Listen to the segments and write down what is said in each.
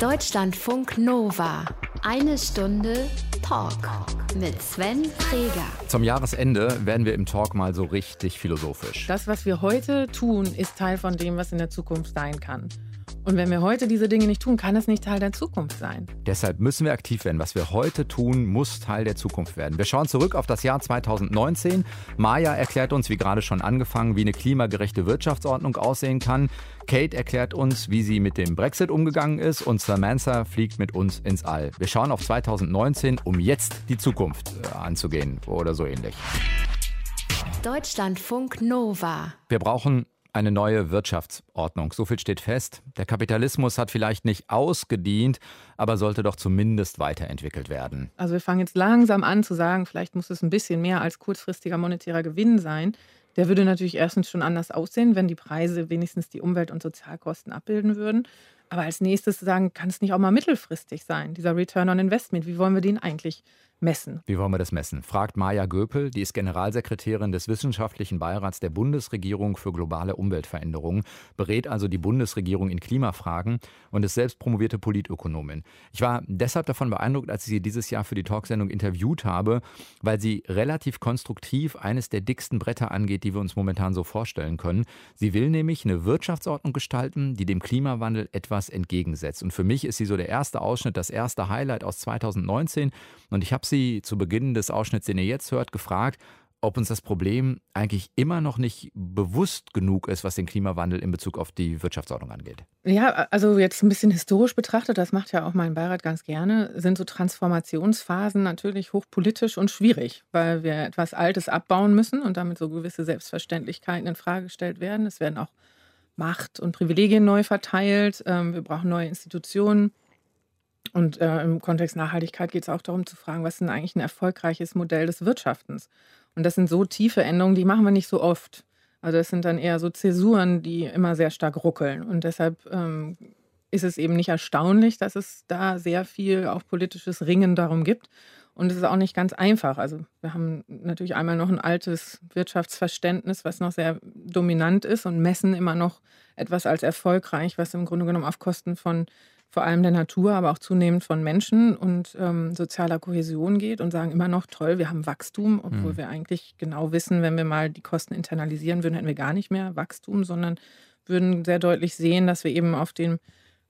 Deutschlandfunk Nova. Eine Stunde Talk mit Sven Freger. Zum Jahresende werden wir im Talk mal so richtig philosophisch. Das, was wir heute tun, ist Teil von dem, was in der Zukunft sein kann. Und wenn wir heute diese Dinge nicht tun, kann es nicht Teil der Zukunft sein. Deshalb müssen wir aktiv werden. Was wir heute tun, muss Teil der Zukunft werden. Wir schauen zurück auf das Jahr 2019. Maya erklärt uns, wie gerade schon angefangen, wie eine klimagerechte Wirtschaftsordnung aussehen kann. Kate erklärt uns, wie sie mit dem Brexit umgegangen ist. Und Samantha fliegt mit uns ins All. Wir schauen auf 2019, um jetzt die Zukunft äh, anzugehen oder so ähnlich. Deutschlandfunk Nova. Wir brauchen eine neue Wirtschaftsordnung. So viel steht fest. Der Kapitalismus hat vielleicht nicht ausgedient, aber sollte doch zumindest weiterentwickelt werden. Also wir fangen jetzt langsam an zu sagen, vielleicht muss es ein bisschen mehr als kurzfristiger monetärer Gewinn sein. Der würde natürlich erstens schon anders aussehen, wenn die Preise wenigstens die Umwelt- und Sozialkosten abbilden würden. Aber als nächstes zu sagen, kann es nicht auch mal mittelfristig sein, dieser Return on Investment? Wie wollen wir den eigentlich messen. Wie wollen wir das messen? Fragt Maja Göpel, die ist Generalsekretärin des Wissenschaftlichen Beirats der Bundesregierung für globale Umweltveränderungen, berät also die Bundesregierung in Klimafragen und ist selbst promovierte Politökonomin. Ich war deshalb davon beeindruckt, als ich sie dieses Jahr für die Talksendung interviewt habe, weil sie relativ konstruktiv eines der dicksten Bretter angeht, die wir uns momentan so vorstellen können. Sie will nämlich eine Wirtschaftsordnung gestalten, die dem Klimawandel etwas entgegensetzt. Und für mich ist sie so der erste Ausschnitt, das erste Highlight aus 2019. Und ich habe sie zu Beginn des Ausschnitts, den ihr jetzt hört, gefragt, ob uns das Problem eigentlich immer noch nicht bewusst genug ist, was den Klimawandel in Bezug auf die Wirtschaftsordnung angeht. Ja, also jetzt ein bisschen historisch betrachtet, das macht ja auch mein Beirat ganz gerne, sind so Transformationsphasen natürlich hochpolitisch und schwierig, weil wir etwas Altes abbauen müssen und damit so gewisse Selbstverständlichkeiten in Frage gestellt werden. Es werden auch Macht und Privilegien neu verteilt. Ähm, wir brauchen neue Institutionen. Und äh, im Kontext Nachhaltigkeit geht es auch darum zu fragen, was ist denn eigentlich ein erfolgreiches Modell des Wirtschaftens? Und das sind so tiefe Änderungen, die machen wir nicht so oft. Also das sind dann eher so Zäsuren, die immer sehr stark ruckeln. Und deshalb ähm, ist es eben nicht erstaunlich, dass es da sehr viel auch politisches Ringen darum gibt. Und es ist auch nicht ganz einfach. Also wir haben natürlich einmal noch ein altes Wirtschaftsverständnis, was noch sehr dominant ist und messen immer noch etwas als erfolgreich, was im Grunde genommen auf Kosten von vor allem der Natur, aber auch zunehmend von Menschen und ähm, sozialer Kohäsion geht und sagen immer noch, toll, wir haben Wachstum, obwohl mhm. wir eigentlich genau wissen, wenn wir mal die Kosten internalisieren würden, hätten wir gar nicht mehr Wachstum, sondern würden sehr deutlich sehen, dass wir eben auf den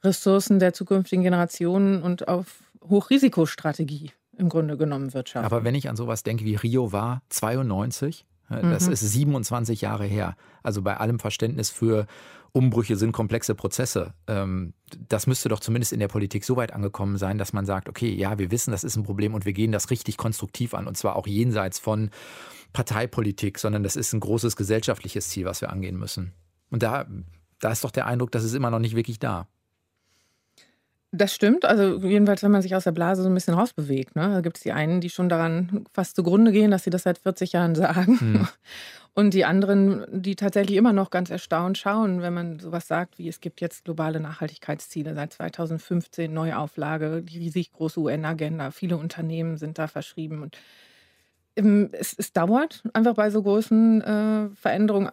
Ressourcen der zukünftigen Generationen und auf Hochrisikostrategie im Grunde genommen wirtschaften. Aber wenn ich an sowas denke wie Rio war 92, das mhm. ist 27 Jahre her. Also bei allem Verständnis für Umbrüche sind komplexe Prozesse. Ähm, das müsste doch zumindest in der Politik so weit angekommen sein, dass man sagt, okay, ja, wir wissen, das ist ein Problem und wir gehen das richtig konstruktiv an. Und zwar auch jenseits von Parteipolitik, sondern das ist ein großes gesellschaftliches Ziel, was wir angehen müssen. Und da, da ist doch der Eindruck, das ist immer noch nicht wirklich da. Das stimmt. Also jedenfalls, wenn man sich aus der Blase so ein bisschen rausbewegt. Ne? Da gibt es die einen, die schon daran fast zugrunde gehen, dass sie das seit 40 Jahren sagen. Hm. Und die anderen, die tatsächlich immer noch ganz erstaunt schauen, wenn man sowas sagt, wie es gibt jetzt globale Nachhaltigkeitsziele seit 2015, Neuauflage, die riesig große UN-Agenda. Viele Unternehmen sind da verschrieben. Und ähm, es, es, dauert einfach bei so großen äh, Veränderungen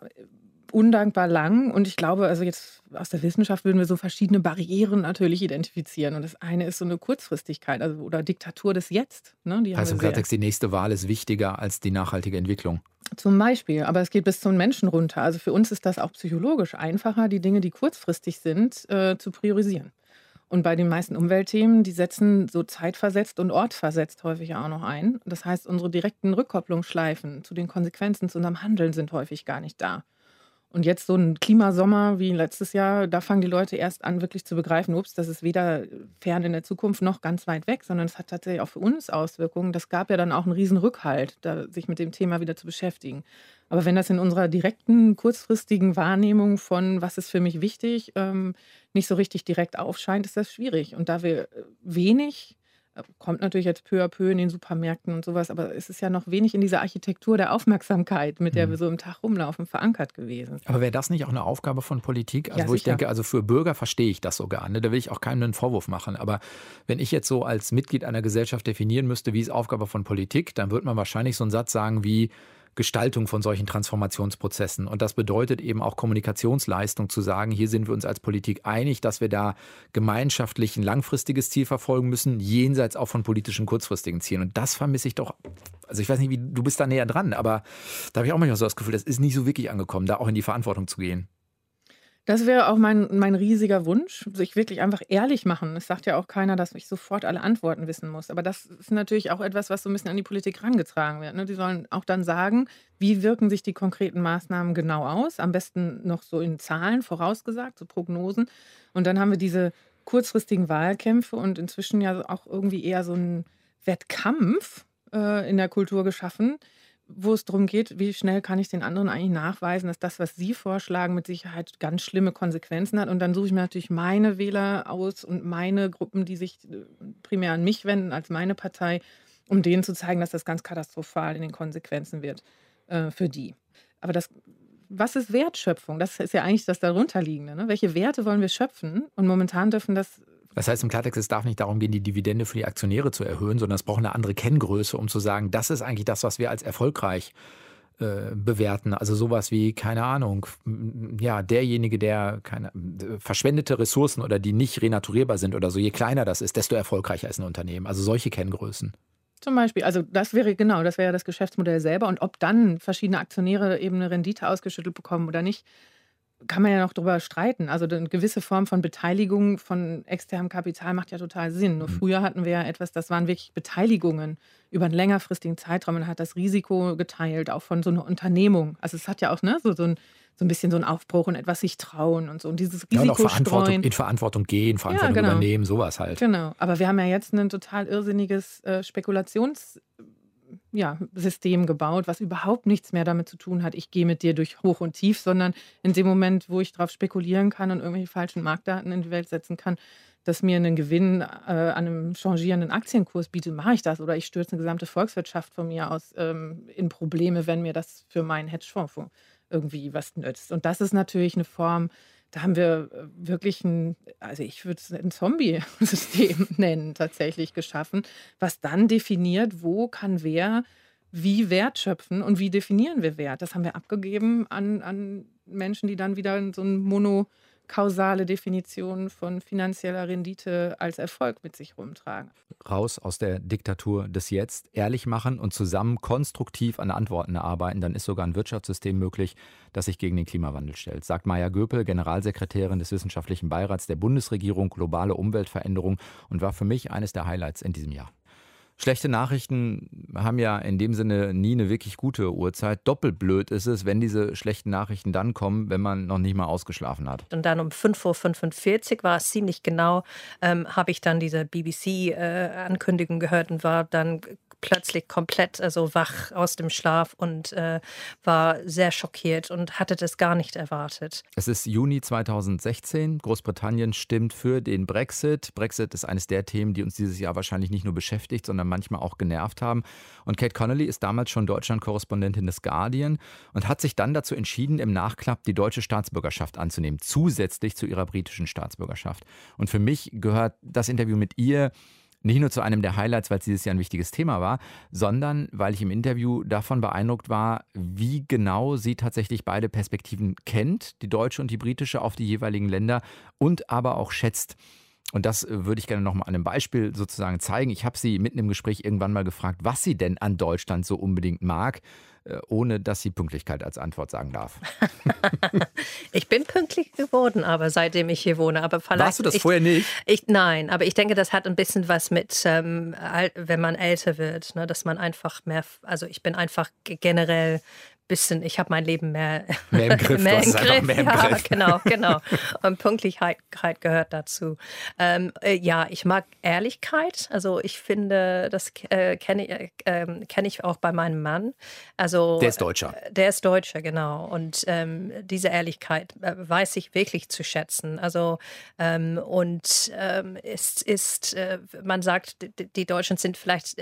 undankbar lang. Und ich glaube, also jetzt aus der Wissenschaft würden wir so verschiedene Barrieren natürlich identifizieren. Und das eine ist so eine Kurzfristigkeit also, oder Diktatur des Jetzt. Ne? Die heißt im Klartext, die nächste Wahl ist wichtiger als die nachhaltige Entwicklung. Zum Beispiel, aber es geht bis zum Menschen runter. Also für uns ist das auch psychologisch einfacher, die Dinge, die kurzfristig sind, äh, zu priorisieren. Und bei den meisten Umweltthemen, die setzen so zeitversetzt und ortversetzt häufig auch noch ein. Das heißt, unsere direkten Rückkopplungsschleifen zu den Konsequenzen zu unserem Handeln sind häufig gar nicht da. Und jetzt so ein Klimasommer wie letztes Jahr, da fangen die Leute erst an, wirklich zu begreifen, ups, das ist weder fern in der Zukunft noch ganz weit weg, sondern es hat tatsächlich auch für uns Auswirkungen. Das gab ja dann auch einen riesen Rückhalt, da, sich mit dem Thema wieder zu beschäftigen. Aber wenn das in unserer direkten, kurzfristigen Wahrnehmung von, was ist für mich wichtig, ähm, nicht so richtig direkt aufscheint, ist das schwierig. Und da wir wenig Kommt natürlich jetzt peu à peu in den Supermärkten und sowas, aber es ist ja noch wenig in dieser Architektur der Aufmerksamkeit, mit der wir mhm. so im Tag rumlaufen, verankert gewesen. Aber wäre das nicht auch eine Aufgabe von Politik? Also, ja, wo sicher. ich denke, also für Bürger verstehe ich das sogar. Ne? Da will ich auch keinem einen Vorwurf machen. Aber wenn ich jetzt so als Mitglied einer Gesellschaft definieren müsste, wie ist Aufgabe von Politik, dann würde man wahrscheinlich so einen Satz sagen wie, Gestaltung von solchen Transformationsprozessen. Und das bedeutet eben auch Kommunikationsleistung zu sagen, hier sind wir uns als Politik einig, dass wir da gemeinschaftlich ein langfristiges Ziel verfolgen müssen, jenseits auch von politischen kurzfristigen Zielen. Und das vermisse ich doch. Also ich weiß nicht, wie du bist da näher dran, aber da habe ich auch manchmal so das Gefühl, das ist nicht so wirklich angekommen, da auch in die Verantwortung zu gehen. Das wäre auch mein, mein riesiger Wunsch, sich wirklich einfach ehrlich machen. Es sagt ja auch keiner, dass ich sofort alle Antworten wissen muss. Aber das ist natürlich auch etwas, was so ein bisschen an die Politik herangetragen wird. Ne? Die sollen auch dann sagen, wie wirken sich die konkreten Maßnahmen genau aus. Am besten noch so in Zahlen vorausgesagt, so Prognosen. Und dann haben wir diese kurzfristigen Wahlkämpfe und inzwischen ja auch irgendwie eher so einen Wettkampf äh, in der Kultur geschaffen wo es darum geht, wie schnell kann ich den anderen eigentlich nachweisen, dass das, was sie vorschlagen, mit Sicherheit ganz schlimme Konsequenzen hat. Und dann suche ich mir natürlich meine Wähler aus und meine Gruppen, die sich äh, primär an mich wenden als meine Partei, um denen zu zeigen, dass das ganz katastrophal in den Konsequenzen wird äh, für die. Aber das, was ist Wertschöpfung? Das ist ja eigentlich das darunterliegende. Ne? Welche Werte wollen wir schöpfen? Und momentan dürfen das das heißt im Klartext, es darf nicht darum gehen, die Dividende für die Aktionäre zu erhöhen, sondern es braucht eine andere Kenngröße, um zu sagen, das ist eigentlich das, was wir als erfolgreich äh, bewerten. Also sowas wie, keine Ahnung, ja, derjenige, der keine verschwendete Ressourcen oder die nicht renaturierbar sind oder so, je kleiner das ist, desto erfolgreicher ist ein Unternehmen. Also solche Kenngrößen. Zum Beispiel, also das wäre genau, das wäre das Geschäftsmodell selber. Und ob dann verschiedene Aktionäre eben eine Rendite ausgeschüttelt bekommen oder nicht, kann man ja noch drüber streiten. Also eine gewisse Form von Beteiligung von externem Kapital macht ja total Sinn. Nur mhm. früher hatten wir ja etwas, das waren wirklich Beteiligungen über einen längerfristigen Zeitraum. Man hat das Risiko geteilt, auch von so einer Unternehmung. Also es hat ja auch ne, so, so, ein, so ein bisschen so ein Aufbruch und etwas sich trauen und so. Und dieses Risiko ja, und Verantwortung, in Verantwortung gehen, Verantwortung ja, genau. übernehmen, sowas halt. Genau. Aber wir haben ja jetzt ein total irrsinniges äh, Spekulations- ja, System gebaut, was überhaupt nichts mehr damit zu tun hat, ich gehe mit dir durch Hoch und Tief, sondern in dem Moment, wo ich darauf spekulieren kann und irgendwelche falschen Marktdaten in die Welt setzen kann, dass mir einen Gewinn äh, an einem changierenden Aktienkurs bietet, mache ich das. Oder ich stürze eine gesamte Volkswirtschaft von mir aus ähm, in Probleme, wenn mir das für meinen Hedgefonds irgendwie was nützt. Und das ist natürlich eine Form, da haben wir äh, wirklich ein, also ich würde es ein Zombie-System nennen, tatsächlich geschaffen, was dann definiert, wo kann wer wie Wert schöpfen und wie definieren wir Wert. Das haben wir abgegeben an, an Menschen, die dann wieder so ein Mono- kausale Definition von finanzieller Rendite als Erfolg mit sich rumtragen. Raus aus der Diktatur des Jetzt, ehrlich machen und zusammen konstruktiv an Antworten erarbeiten, dann ist sogar ein Wirtschaftssystem möglich, das sich gegen den Klimawandel stellt, sagt Maja Göpel, Generalsekretärin des Wissenschaftlichen Beirats der Bundesregierung Globale Umweltveränderung und war für mich eines der Highlights in diesem Jahr. Schlechte Nachrichten haben ja in dem Sinne nie eine wirklich gute Uhrzeit. Doppelt blöd ist es, wenn diese schlechten Nachrichten dann kommen, wenn man noch nicht mal ausgeschlafen hat. Und dann um 5.45 Uhr war es ziemlich genau, ähm, habe ich dann diese BBC-Ankündigung äh, gehört und war dann plötzlich komplett also wach aus dem Schlaf und äh, war sehr schockiert und hatte das gar nicht erwartet. Es ist Juni 2016. Großbritannien stimmt für den Brexit. Brexit ist eines der Themen, die uns dieses Jahr wahrscheinlich nicht nur beschäftigt, sondern manchmal auch genervt haben. Und Kate Connolly ist damals schon Deutschland-Korrespondentin des Guardian und hat sich dann dazu entschieden, im Nachklapp die deutsche Staatsbürgerschaft anzunehmen, zusätzlich zu ihrer britischen Staatsbürgerschaft. Und für mich gehört das Interview mit ihr nicht nur zu einem der Highlights, weil es dieses Jahr ein wichtiges Thema war, sondern weil ich im Interview davon beeindruckt war, wie genau sie tatsächlich beide Perspektiven kennt, die deutsche und die britische, auf die jeweiligen Länder und aber auch schätzt. Und das äh, würde ich gerne noch mal an einem Beispiel sozusagen zeigen. Ich habe sie mitten im Gespräch irgendwann mal gefragt, was sie denn an Deutschland so unbedingt mag. Äh, ohne dass sie Pünktlichkeit als Antwort sagen darf. ich bin pünktlich geworden, aber seitdem ich hier wohne. Aber Warst du das ich, vorher nicht? Ich, nein, aber ich denke, das hat ein bisschen was mit, ähm, wenn man älter wird, ne, dass man einfach mehr, also ich bin einfach generell bisschen, ich habe mein Leben mehr, mehr im Griff. mehr im Griff. Mehr im ja, Griff. genau, genau. Und Pünktlichkeit gehört dazu. Ähm, äh, ja, ich mag Ehrlichkeit. Also ich finde, das äh, kenne äh, ähm, kenn ich auch bei meinem Mann. Also der ist Deutscher. Äh, der ist Deutscher, genau. Und ähm, diese Ehrlichkeit äh, weiß ich wirklich zu schätzen. Also ähm, und ähm, es ist, äh, man sagt, die, die Deutschen sind vielleicht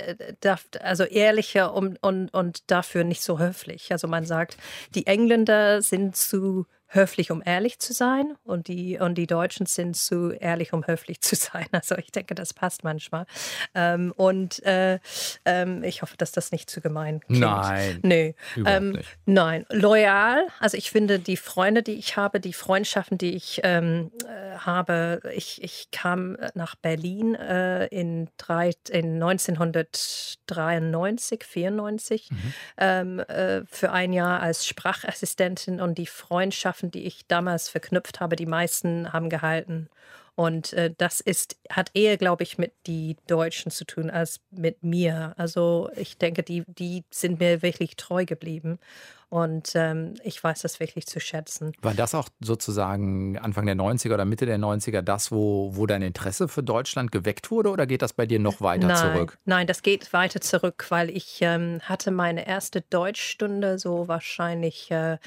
also ehrlicher und, und, und dafür nicht so höflich. Also man sagt, die Engländer sind zu höflich, um ehrlich zu sein und die, und die Deutschen sind zu ehrlich, um höflich zu sein. Also ich denke, das passt manchmal. Ähm, und äh, ähm, ich hoffe, dass das nicht zu gemein klingt. Nein. Nee. Ähm, nein. Loyal. Also ich finde, die Freunde, die ich habe, die Freundschaften, die ich ähm, äh, habe, ich, ich kam nach Berlin äh, in, drei, in 1993, 94 ähm, äh, für ein Jahr als Sprachassistentin und die Freundschaften, die ich damals verknüpft habe, die meisten haben gehalten. Und äh, das ist, hat eher, glaube ich, mit die Deutschen zu tun als mit mir. Also ich denke, die, die sind mir wirklich treu geblieben. Und ähm, ich weiß das wirklich zu schätzen. War das auch sozusagen Anfang der 90er oder Mitte der 90er das, wo, wo dein Interesse für Deutschland geweckt wurde oder geht das bei dir noch weiter nein, zurück? Nein, das geht weiter zurück, weil ich ähm, hatte meine erste Deutschstunde so wahrscheinlich äh,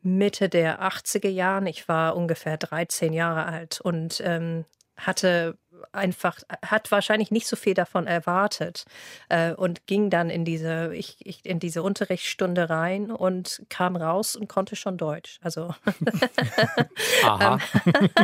Mitte der 80er Jahren. Ich war ungefähr 13 Jahre alt und ähm, hatte einfach, hat wahrscheinlich nicht so viel davon erwartet äh, und ging dann in diese, ich, ich, in diese Unterrichtsstunde rein und kam raus und konnte schon Deutsch. Also Aha.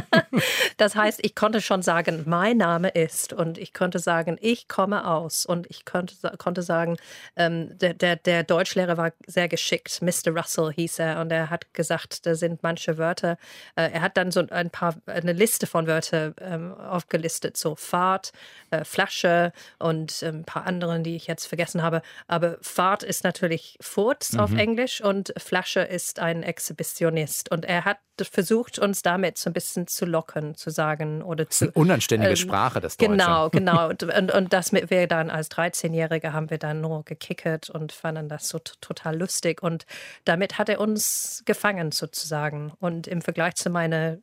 das heißt, ich konnte schon sagen, mein Name ist und ich konnte sagen, ich komme aus und ich konnte, konnte sagen, ähm, der, der, der Deutschlehrer war sehr geschickt, Mr. Russell hieß er und er hat gesagt, da sind manche Wörter, äh, er hat dann so ein paar, eine Liste von Wörtern ähm, aufgelistet, so Fahrt, äh, Flasche und äh, ein paar anderen, die ich jetzt vergessen habe, aber Fahrt ist natürlich Furz auf Englisch und Flasche ist ein Exhibitionist und er hat versucht, uns damit so ein bisschen zu locken, zu sagen oder Das ist eine zu. unanständige ähm, Sprache, das Deutsche. Genau, genau. Und, und, und das mit wir dann als 13-Jährige haben wir dann nur gekickert und fanden das so total lustig. Und damit hat er uns gefangen sozusagen. Und im Vergleich zu meiner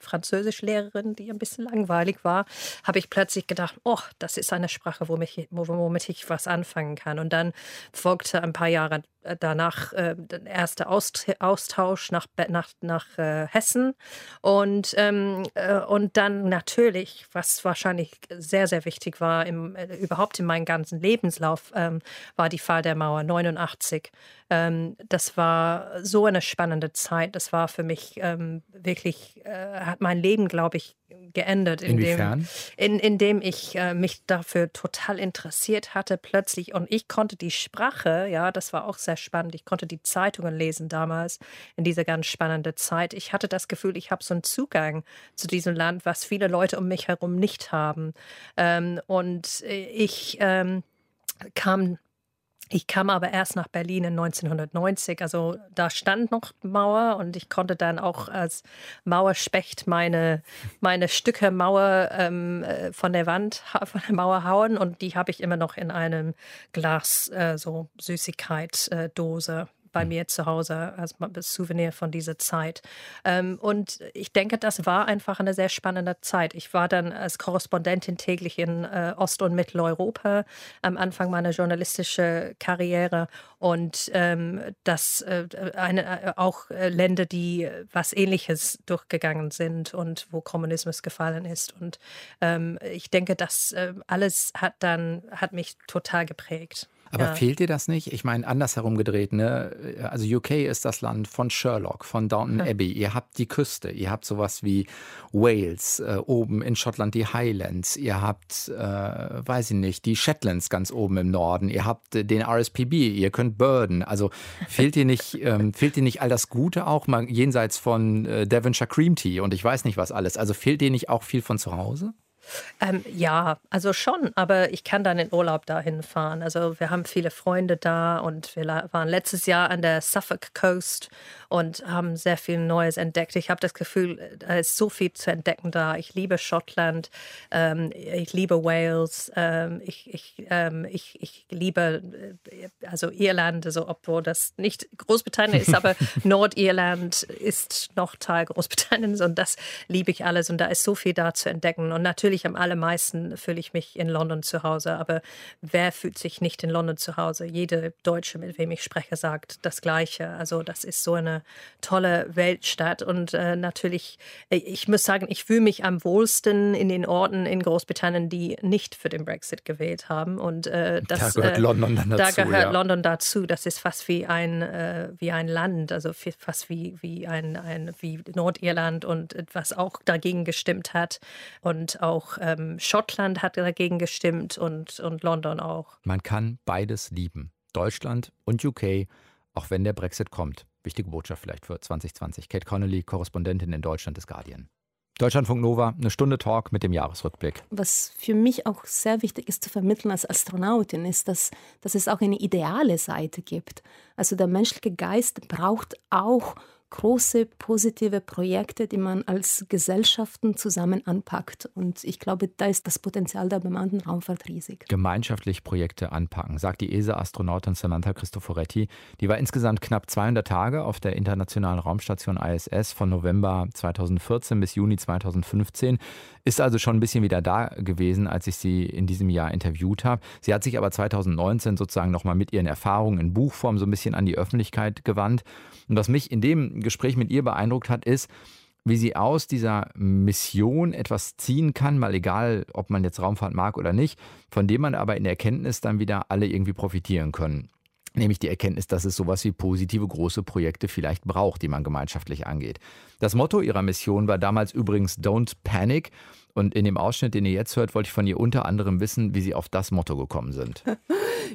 Französischlehrerin, die ein bisschen langweilig war, habe ich plötzlich gedacht, oh, das ist eine Sprache, womit ich, womit ich was anfangen kann. Und dann folgte ein paar Jahre danach äh, der erste Aust Austausch nach, nach, nach äh, Hessen. Und, ähm, äh, und dann natürlich, was wahrscheinlich sehr, sehr wichtig war, im, äh, überhaupt in meinem ganzen Lebenslauf, ähm, war die Fall der Mauer 89. Ähm, das war so eine spannende Zeit. Das war für mich ähm, wirklich, äh, hat mein Leben, glaube ich, geändert. Inwiefern? Indem, in, indem ich äh, mich dafür total interessiert hatte plötzlich und ich konnte die Sprache, ja, das war auch sehr spannend. Ich konnte die Zeitungen lesen damals in dieser ganz spannenden Zeit. Ich hatte das Gefühl, ich habe so einen Zugang zu diesem Land, was viele Leute um mich herum nicht haben. Ähm, und äh, ich ähm, kam ich kam aber erst nach Berlin in 1990. Also da stand noch Mauer und ich konnte dann auch als Mauerspecht meine, meine Stücke Mauer ähm, äh, von der Wand, von der Mauer hauen und die habe ich immer noch in einem Glas, äh, so Süßigkeit-Dose bei mir zu Hause als Souvenir von dieser Zeit. Ähm, und ich denke, das war einfach eine sehr spannende Zeit. Ich war dann als Korrespondentin täglich in äh, Ost- und Mitteleuropa am Anfang meiner journalistischen Karriere und ähm, das äh, eine, äh, auch Länder, die was Ähnliches durchgegangen sind und wo Kommunismus gefallen ist. Und ähm, ich denke, das alles hat dann hat mich total geprägt. Aber Ja. fehlt dir das nicht? Ich meine, andersherum gedreht, ne? Also UK ist das Land von Sherlock, von Downton Abbey. Ihr habt die Küste, ihr habt sowas wie Wales, äh, oben in Schottland die Highlands, ihr habt, äh, weiß ich nicht, die Shetlands ganz oben im Norden, ihr habt äh, den RSPB, ihr könnt Burden. Also fehlt dir nicht, ähm, fehlt dir nicht all das Gute auch mal jenseits von äh, Devonshire Cream Tea und ich weiß nicht was alles. Also fehlt dir nicht auch viel von zu Hause? Ähm, ja, also schon, aber ich kann dann in Urlaub dahin fahren. Also wir haben viele Freunde da und wir waren letztes Jahr an der Suffolk Coast und haben sehr viel Neues entdeckt. Ich habe das Gefühl, da ist so viel zu entdecken da. Ich liebe Schottland, ähm, ich liebe Wales, ähm, ich, ich, ähm, ich, ich liebe äh, also Irland, also obwohl das nicht Großbritannien ist, aber Nordirland ist noch Teil Großbritanniens und das liebe ich alles und da ist so viel da zu entdecken. Und natürlich am allermeisten fühle ich mich in London zu Hause, aber wer fühlt sich nicht in London zu Hause? Jede Deutsche, mit wem ich spreche, sagt das Gleiche. Also das ist so eine eine tolle Weltstadt. Und äh, natürlich, äh, ich muss sagen, ich fühle mich am wohlsten in den Orten in Großbritannien, die nicht für den Brexit gewählt haben. Und äh, das, da gehört äh, London dann dazu. Da gehört ja. London dazu. Das ist fast wie ein, äh, wie ein Land, also fast wie, wie, ein, ein, wie Nordirland und was auch dagegen gestimmt hat. Und auch ähm, Schottland hat dagegen gestimmt und, und London auch. Man kann beides lieben. Deutschland und UK, auch wenn der Brexit kommt. Wichtige Botschaft vielleicht für 2020. Kate Connolly, Korrespondentin in Deutschland des Guardian. Deutschlandfunk Nova, eine Stunde Talk mit dem Jahresrückblick. Was für mich auch sehr wichtig ist zu vermitteln als Astronautin, ist, dass, dass es auch eine ideale Seite gibt. Also der menschliche Geist braucht auch große positive Projekte, die man als Gesellschaften zusammen anpackt. Und ich glaube, da ist das Potenzial der bemannten Raumfahrt riesig. Gemeinschaftlich Projekte anpacken, sagt die ESA-Astronautin Samantha Cristoforetti. Die war insgesamt knapp 200 Tage auf der internationalen Raumstation ISS von November 2014 bis Juni 2015. Ist also schon ein bisschen wieder da gewesen, als ich sie in diesem Jahr interviewt habe. Sie hat sich aber 2019 sozusagen nochmal mit ihren Erfahrungen in Buchform so ein bisschen an die Öffentlichkeit gewandt. Und was mich in dem Gespräch mit ihr beeindruckt hat, ist, wie sie aus dieser Mission etwas ziehen kann, mal egal, ob man jetzt Raumfahrt mag oder nicht, von dem man aber in Erkenntnis dann wieder alle irgendwie profitieren können. Nämlich die Erkenntnis, dass es sowas wie positive große Projekte vielleicht braucht, die man gemeinschaftlich angeht. Das Motto ihrer Mission war damals übrigens Don't Panic. Und in dem Ausschnitt, den ihr jetzt hört, wollte ich von ihr unter anderem wissen, wie sie auf das Motto gekommen sind.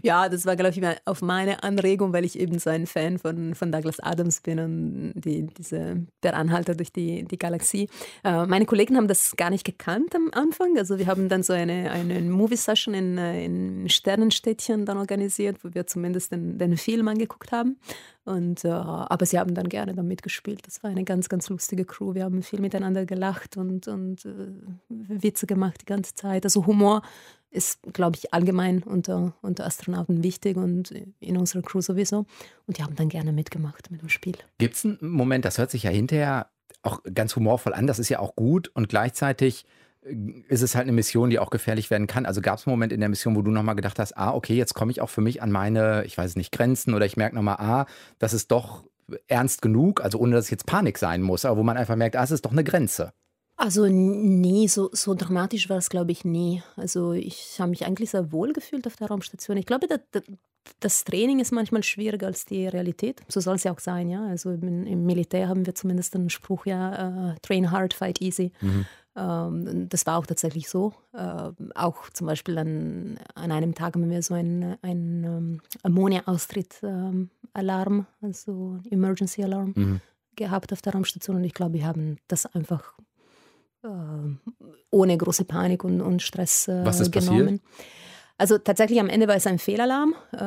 Ja, das war, glaube ich, auf meine Anregung, weil ich eben so ein Fan von, von Douglas Adams bin und die, diese, der Anhalter durch die, die Galaxie. Äh, meine Kollegen haben das gar nicht gekannt am Anfang. Also wir haben dann so eine, eine Movie-Session in, äh, in Sternenstädtchen dann organisiert, wo wir zumindest den, den Film angeguckt haben. Und, äh, aber sie haben dann gerne da mitgespielt. Das war eine ganz, ganz lustige Crew. Wir haben viel miteinander gelacht und, und äh, Witze gemacht die ganze Zeit. Also Humor ist, glaube ich, allgemein unter, unter Astronauten wichtig und in unserer Crew sowieso. Und die haben dann gerne mitgemacht mit dem Spiel. Gibt es einen Moment, das hört sich ja hinterher auch ganz humorvoll an, das ist ja auch gut und gleichzeitig ist es halt eine Mission, die auch gefährlich werden kann. Also gab es einen Moment in der Mission, wo du nochmal gedacht hast, ah, okay, jetzt komme ich auch für mich an meine, ich weiß nicht, Grenzen oder ich merke nochmal, ah, das ist doch ernst genug, also ohne dass es jetzt Panik sein muss, aber wo man einfach merkt, ah, es ist doch eine Grenze. Also nee, so, so dramatisch war es, glaube ich, nie. Also ich habe mich eigentlich sehr wohl gefühlt auf der Raumstation. Ich glaube, das, das Training ist manchmal schwieriger als die Realität. So soll es ja auch sein, ja. Also im, im, Militär haben wir zumindest einen Spruch, ja, uh, train hard, fight easy. Mhm. Ähm, das war auch tatsächlich so. Ähm, auch zum Beispiel an, an einem Tag haben wir so einen, einen ähm, Ammonia-Austritt-Alarm, also Emergency Alarm, mhm. gehabt auf der Raumstation. Und ich glaube, wir haben das einfach ohne große Panik und, und Stress äh, Was ist genommen. Passiert? Also tatsächlich am Ende war es ein Fehlalarm, äh,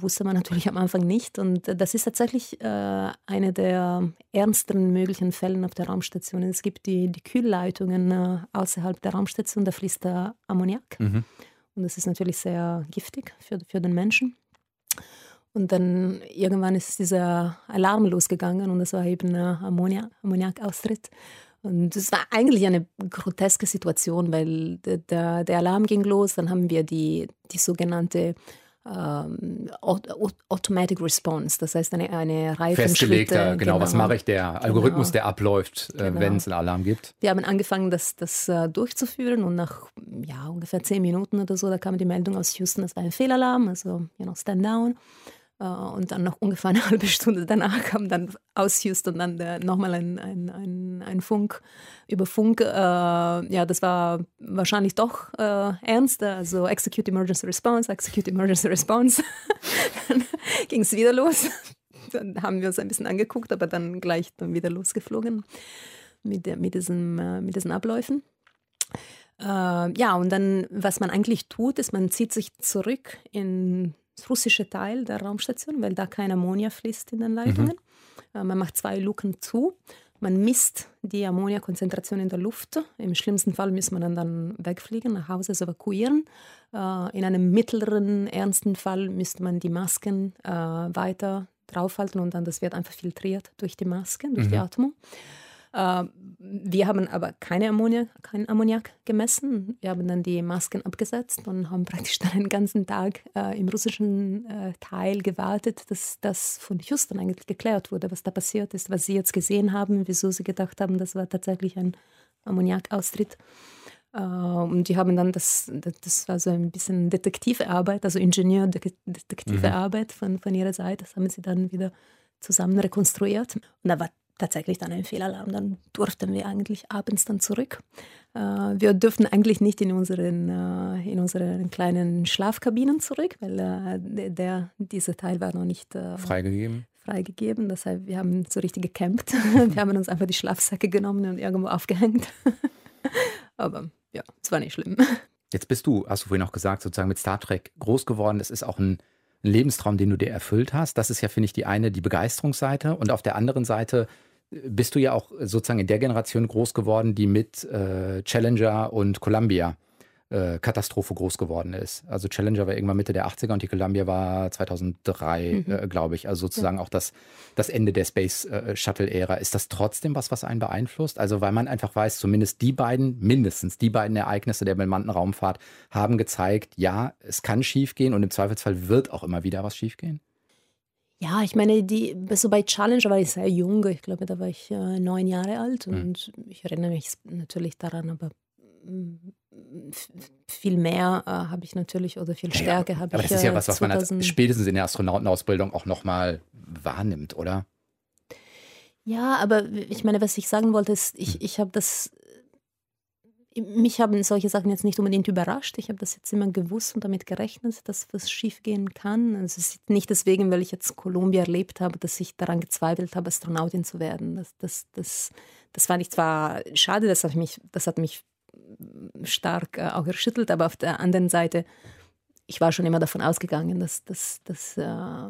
wusste man natürlich am Anfang nicht. Und das ist tatsächlich äh, einer der ernsten möglichen Fälle auf der Raumstation. Es gibt die, die Kühlleitungen äh, außerhalb der Raumstation, da fließt der Ammoniak. Mhm. Und das ist natürlich sehr giftig für, für den Menschen. Und dann irgendwann ist dieser Alarm losgegangen und das war eben Ammoniak, Ammoniakaustritt. Und es war eigentlich eine groteske Situation, weil der, der Alarm ging los, dann haben wir die, die sogenannte ähm, Automatic Response, das heißt eine, eine Reihe Festgelegter, von Schritten. genau, genau, was mache ich, der Algorithmus, genau. der abläuft, äh, genau. wenn es einen Alarm gibt. Wir haben angefangen, das, das uh, durchzuführen und nach ja, ungefähr zehn Minuten oder so, da kam die Meldung aus Houston, das war ein Fehlalarm, also you know, stand down. Äh, und dann noch ungefähr eine halbe Stunde danach kam dann aus Houston dann nochmal ein, ein, ein, ein, Funk über Funk. Äh, ja, das war wahrscheinlich doch äh, ernst. Also Execute Emergency Response, Execute Emergency Response. dann ging es wieder los. Dann haben wir uns ein bisschen angeguckt, aber dann gleich dann wieder losgeflogen mit, der, mit, diesen, äh, mit diesen Abläufen. Äh, ja, und dann, was man eigentlich tut, ist, man zieht sich zurück in russische Teil der Raumstation, weil da kein Ammonia fließt in den Leitungen. Mhm. Äh, man macht zwei Luken zu. Man misst die Ammoniakonzentration in der Luft. Im schlimmsten Fall muss man dann wegfliegen, nach Hause also evakuieren. Äh, in einem mittleren, ernsten Fall müsste man die Masken äh, weiter draufhalten und dann das wird einfach filtriert durch die Masken, durch mhm. die Atmung. Äh, wir haben aber keine Ammoniak, keinen Ammoniak gemessen. Wir haben dann die Masken abgesetzt und haben praktisch dann einen ganzen Tag äh, im russischen äh, Teil gewartet, dass das von Houston eigentlich geklärt wurde, was da passiert ist, was sie jetzt gesehen haben, wieso sie gedacht haben, das war tatsächlich ein Ammoniakaustritt. Äh, und die haben dann das, das war so ein bisschen detektive Arbeit, also Ingenieur-detektive mhm. Arbeit von, von ihrer Seite. Das haben sie dann wieder zusammen rekonstruiert. Und da war tatsächlich dann ein Fehlalarm. Dann durften wir eigentlich abends dann zurück. Äh, wir dürften eigentlich nicht in unseren, äh, in unseren kleinen Schlafkabinen zurück, weil der, der, dieser Teil war noch nicht freigegeben. freigegeben. Das heißt, wir haben so richtig gecampt. wir haben uns einfach die Schlafsäcke genommen und irgendwo aufgehängt. Aber ja, es war nicht schlimm. Jetzt bist du, hast du vorhin auch gesagt, sozusagen mit Star Trek groß geworden. Das ist auch ein, ein Lebenstraum, den du dir erfüllt hast. Das ist ja, finde ich, die eine, die Begeisterungsseite. Und auf der anderen Seite äh, bist du ja auch sozusagen in der Generation groß geworden, die mit äh, Challenger und Columbia äh, Katastrophe groß geworden ist. Also Challenger war irgendwann Mitte der 80er und die Columbia war 2003, mhm. äh, glaube ich. Also sozusagen ja. auch das, das Ende der Space äh, Shuttle-Ära. Ist das trotzdem was, was einen beeinflusst? Also weil man einfach weiß, zumindest die beiden, mindestens die beiden Ereignisse der bemannten Raumfahrt haben gezeigt, ja, es kann schiefgehen und im Zweifelsfall wird auch immer wieder was schiefgehen. Ja, ich meine, die, so bei Challenger war ich sehr jung. Ich glaube, da war ich äh, neun Jahre alt mhm. und mhm. ich erinnere mich natürlich daran, aber viel mehr äh, habe ich natürlich oder viel Stärke habe ich. Aber das ist ja was, was man als, spätestens in der Astronautenausbildung auch nochmal wahrnimmt, oder? Ja, aber ich meine, was ich sagen wollte, ist, ich, hm. ich habe das. Mich haben solche Sachen jetzt nicht unbedingt überrascht. Ich habe das jetzt immer gewusst und damit gerechnet, dass was schiefgehen kann. Also es ist nicht deswegen, weil ich jetzt Kolumbien erlebt habe, dass ich daran gezweifelt habe, Astronautin zu werden. Das, das, das, das fand ich zwar schade, das hat mich, das hat mich stark äh, auch erschüttelt, aber auf der anderen Seite, ich war schon immer davon ausgegangen, dass, dass, dass, äh,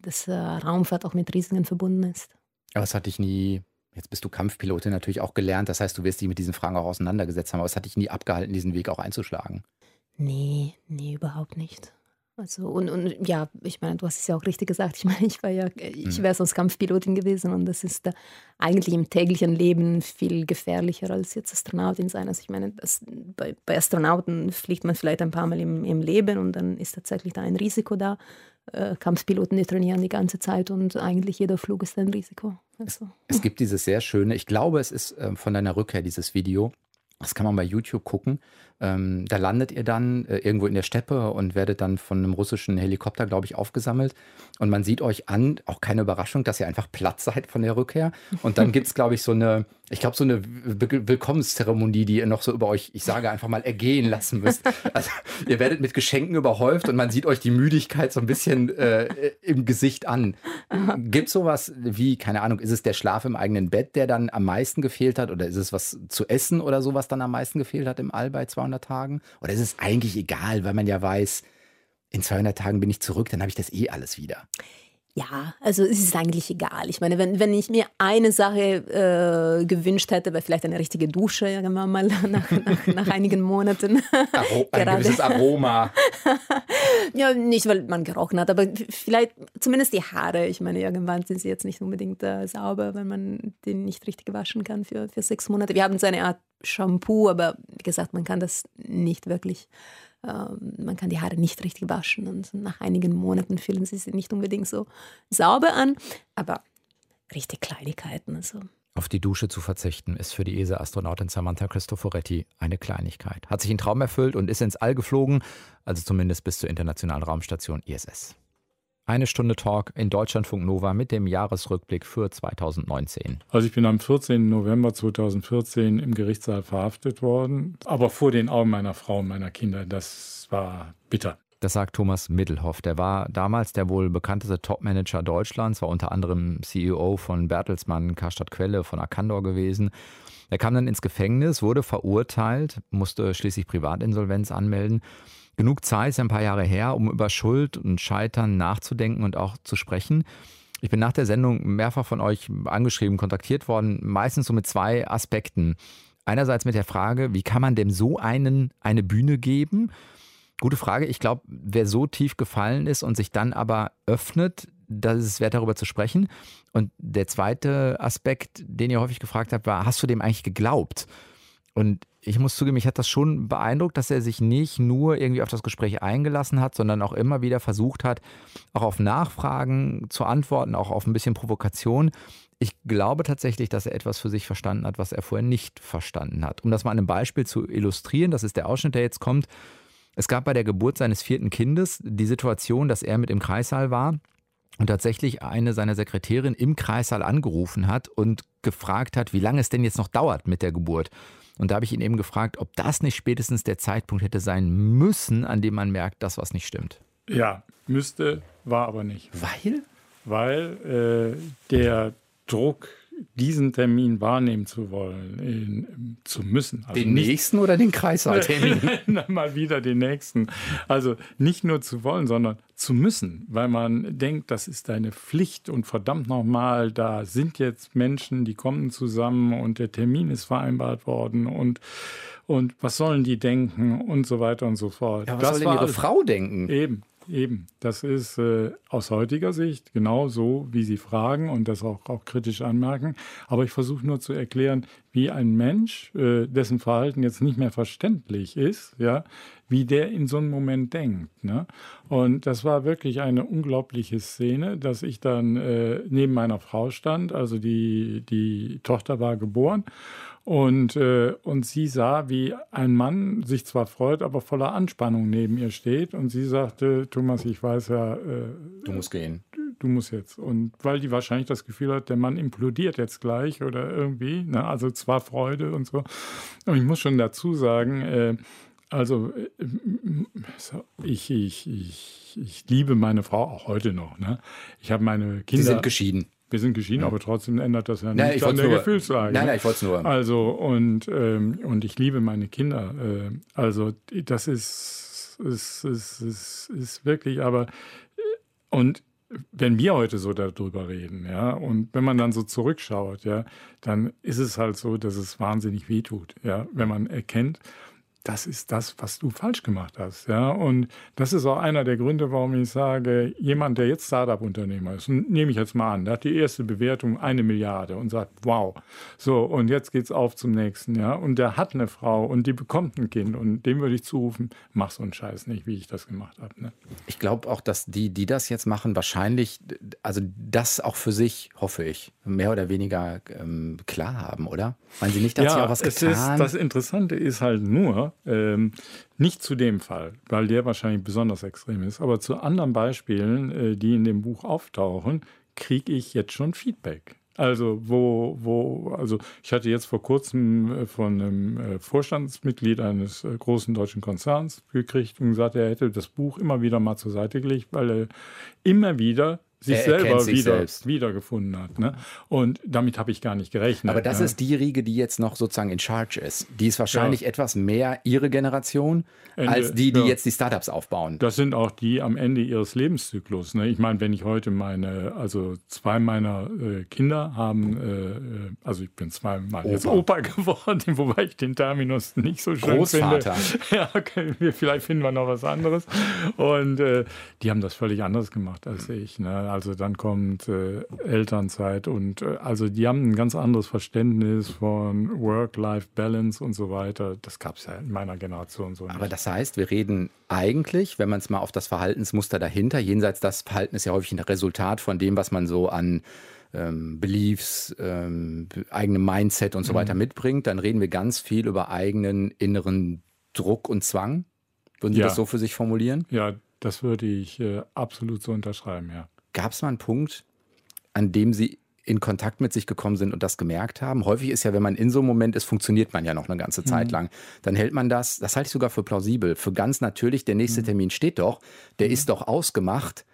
dass äh, Raumfahrt auch mit Risiken verbunden ist. Aber es hat dich nie, jetzt bist du Kampfpilotin natürlich auch gelernt, das heißt, du wirst dich mit diesen Fragen auch auseinandergesetzt haben, aber es hat dich nie abgehalten, diesen Weg auch einzuschlagen. Nee, nee, überhaupt nicht. Also und, und ja, ich meine, du hast es ja auch richtig gesagt. Ich meine, ich war ja, ich mhm. wäre sonst Kampfpilotin gewesen und das ist eigentlich im täglichen Leben viel gefährlicher als jetzt Astronautin sein. Also ich meine, das, bei, bei, Astronauten fliegt man vielleicht ein paar Mal im, im Leben und dann ist tatsächlich da ein Risiko da. Äh, Kampfpiloten, die trainieren die ganze Zeit und eigentlich jeder Flug ist ein Risiko. Also. Es, es gibt dieses sehr schöne, ich glaube, es ist äh, von deiner Rückkehr dieses Video. Das kann man bei YouTube gucken. Ähm, da landet ihr dann äh, irgendwo in der Steppe und werdet dann von einem russischen Helikopter, glaube ich, aufgesammelt. Und man sieht euch an, auch keine Überraschung, dass ihr einfach platt seid von der Rückkehr. Und dann gibt es, glaube ich, so eine, ich glaube, so eine Willkommenszeremonie, die ihr noch so über euch, ich sage einfach mal, ergehen lassen müsst. Also ihr werdet mit Geschenken überhäuft und man sieht euch die Müdigkeit so ein bisschen äh, im Gesicht an. Gibt es sowas wie, keine Ahnung, ist es der Schlaf im eigenen Bett, der dann am meisten gefehlt hat? Oder ist es was zu essen oder so, was dann am meisten gefehlt hat im All bei 200 Tagen? Oder ist es eigentlich egal, weil man ja weiß, in 200 Tagen bin ich zurück, dann habe ich das eh alles wieder? Ja, also es ist eigentlich egal. Ich meine, wenn, wenn ich mir eine Sache äh, gewünscht hätte, wäre vielleicht eine richtige Dusche irgendwann mal nach, nach, nach einigen Monaten. Aro ein gewisses Aroma. ja, nicht, weil man gerochen hat, aber vielleicht zumindest die Haare. Ich meine, irgendwann sind sie jetzt nicht unbedingt äh, sauber, wenn man den nicht richtig waschen kann für, für sechs Monate. Wir haben so eine Art Shampoo, aber wie gesagt, man kann das nicht wirklich man kann die Haare nicht richtig waschen und nach einigen Monaten fühlen sie sich nicht unbedingt so sauber an, aber richtig Kleinigkeiten. Also. Auf die Dusche zu verzichten, ist für die ESA-Astronautin Samantha Cristoforetti eine Kleinigkeit. Hat sich ein Traum erfüllt und ist ins All geflogen, also zumindest bis zur Internationalen Raumstation ISS. Eine Stunde Talk in Deutschlandfunk Nova mit dem Jahresrückblick für 2019. Also ich bin am 14. November 2014 im Gerichtssaal verhaftet worden, aber vor den Augen meiner Frau und meiner Kinder. Das war bitter. Das sagt Thomas Middelhoff. Der war damals der wohl bekannteste Topmanager Deutschlands, war unter anderem CEO von Bertelsmann, Karstadt Quelle, von Arcandor gewesen. Er kam dann ins Gefängnis, wurde verurteilt, musste schließlich Privatinsolvenz anmelden genug Zeit, ist ein paar Jahre her, um über Schuld und Scheitern nachzudenken und auch zu sprechen. Ich bin nach der Sendung mehrfach von euch angeschrieben, kontaktiert worden, meistens so mit zwei Aspekten. Einerseits mit der Frage, wie kann man dem so einen eine Bühne geben? Gute Frage. Ich glaube, wer so tief gefallen ist und sich dann aber öffnet, da ist es wert, darüber zu sprechen. Und der zweite Aspekt, den ihr häufig gefragt habt, war, hast du dem eigentlich geglaubt? Und ich muss zugeben, mich hat das schon beeindruckt, dass er sich nicht nur irgendwie auf das Gespräch eingelassen hat, sondern auch immer wieder versucht hat, auch auf Nachfragen zu antworten, auch auf ein bisschen Provokation. Ich glaube tatsächlich, dass er etwas für sich verstanden hat, was er vorher nicht verstanden hat. Um das mal an einem Beispiel zu illustrieren, das ist der Ausschnitt, der jetzt kommt. Es gab bei der Geburt seines vierten Kindes die Situation, dass er mit im Kreissaal war und tatsächlich eine seiner Sekretärin im Kreissaal angerufen hat und gefragt hat, wie lange es denn jetzt noch dauert mit der Geburt. Und da habe ich ihn eben gefragt, ob das nicht spätestens der Zeitpunkt hätte sein müssen, an dem man merkt, dass was nicht stimmt. Ja, müsste, war aber nicht. Weil? Weil äh, der Druck diesen Termin wahrnehmen zu wollen, in, zu müssen. Also den nächsten oder den Kreissaaltermin? Mal wieder den nächsten. Also nicht nur zu wollen, sondern zu müssen, weil man denkt, das ist deine Pflicht und verdammt nochmal, da sind jetzt Menschen, die kommen zusammen und der Termin ist vereinbart worden und und was sollen die denken und so weiter und so fort. Ja, was das soll denn ihre Frau denken? Eben, Eben, das ist äh, aus heutiger Sicht genau so, wie Sie fragen und das auch, auch kritisch anmerken. Aber ich versuche nur zu erklären, wie ein Mensch, äh, dessen Verhalten jetzt nicht mehr verständlich ist, ja, wie der in so einem Moment denkt. Ne? Und das war wirklich eine unglaubliche Szene, dass ich dann äh, neben meiner Frau stand, also die, die Tochter war geboren und, äh, und sie sah, wie ein Mann sich zwar freut, aber voller Anspannung neben ihr steht. Und sie sagte, Thomas, ich weiß ja. Äh, du musst gehen. Du, du, musst jetzt. Und weil die wahrscheinlich das Gefühl hat, der Mann implodiert jetzt gleich oder irgendwie. Ne? Also zwar Freude und so. Und ich muss schon dazu sagen, äh, also äh, ich, ich, ich, ich liebe meine Frau auch heute noch. Ne? Ich habe meine Kinder. Sie sind geschieden. Wir sind geschieden, ja. aber trotzdem ändert das ja nichts an der nur, Gefühlslage. Nein, nein, ich wollte es nur. Also, und, ähm, und ich liebe meine Kinder. Äh, also, das ist, ist, ist, ist, ist wirklich, aber, und wenn wir heute so darüber reden, ja, und wenn man dann so zurückschaut, ja, dann ist es halt so, dass es wahnsinnig wehtut, ja, wenn man erkennt, das ist das, was du falsch gemacht hast. Ja? Und das ist auch einer der Gründe, warum ich sage, jemand, der jetzt Startup-Unternehmer ist, nehme ich jetzt mal an, der hat die erste Bewertung eine Milliarde und sagt, wow, so, und jetzt geht's auf zum nächsten, ja. Und der hat eine Frau und die bekommt ein Kind und dem würde ich zurufen, mach so einen Scheiß nicht, wie ich das gemacht habe. Ne? Ich glaube auch, dass die, die das jetzt machen, wahrscheinlich, also das auch für sich, hoffe ich, mehr oder weniger ähm, klar haben, oder? Meinen Sie nicht, dass ja, Sie auch was getan? Ist, das Interessante ist halt nur, ähm, nicht zu dem Fall, weil der wahrscheinlich besonders extrem ist, aber zu anderen Beispielen, äh, die in dem Buch auftauchen, kriege ich jetzt schon Feedback. Also, wo, wo, also ich hatte jetzt vor kurzem äh, von einem äh, Vorstandsmitglied eines äh, großen deutschen Konzerns gekriegt und gesagt, er hätte das Buch immer wieder mal zur Seite gelegt, weil er immer wieder sich er selber sich wieder, selbst. wiedergefunden hat. Ne? Und damit habe ich gar nicht gerechnet. Aber das ne? ist die Riege, die jetzt noch sozusagen in Charge ist. Die ist wahrscheinlich ja. etwas mehr ihre Generation Ende, als die, die ja. jetzt die Startups aufbauen. Das sind auch die am Ende ihres Lebenszyklus. Ne? Ich meine, wenn ich heute meine, also zwei meiner äh, Kinder haben, äh, äh also ich bin zweimal jetzt Opa geworden, wobei ich den Terminus nicht so schön Großvater. finde. Ja, okay, vielleicht finden wir noch was anderes. Und äh, die haben das völlig anders gemacht als ich. Ne? Also dann kommt äh, Elternzeit und äh, also die haben ein ganz anderes Verständnis von Work-Life-Balance und so weiter. Das gab es ja in meiner Generation so nicht. Aber das heißt, wir reden eigentlich, wenn man es mal auf das Verhaltensmuster dahinter, jenseits das Verhalten ist ja häufig ein Resultat von dem, was man so an ähm, Beliefs, ähm, eigenem Mindset und so mhm. weiter mitbringt, dann reden wir ganz viel über eigenen inneren Druck und Zwang. Würden Sie ja. das so für sich formulieren? Ja, das würde ich äh, absolut so unterschreiben, ja. Gab es mal einen Punkt, an dem Sie in Kontakt mit sich gekommen sind und das gemerkt haben? Häufig ist ja, wenn man in so einem Moment ist, funktioniert man ja noch eine ganze Zeit mhm. lang. Dann hält man das, das halte ich sogar für plausibel, für ganz natürlich, der nächste mhm. Termin steht doch, der mhm. ist doch ausgemacht.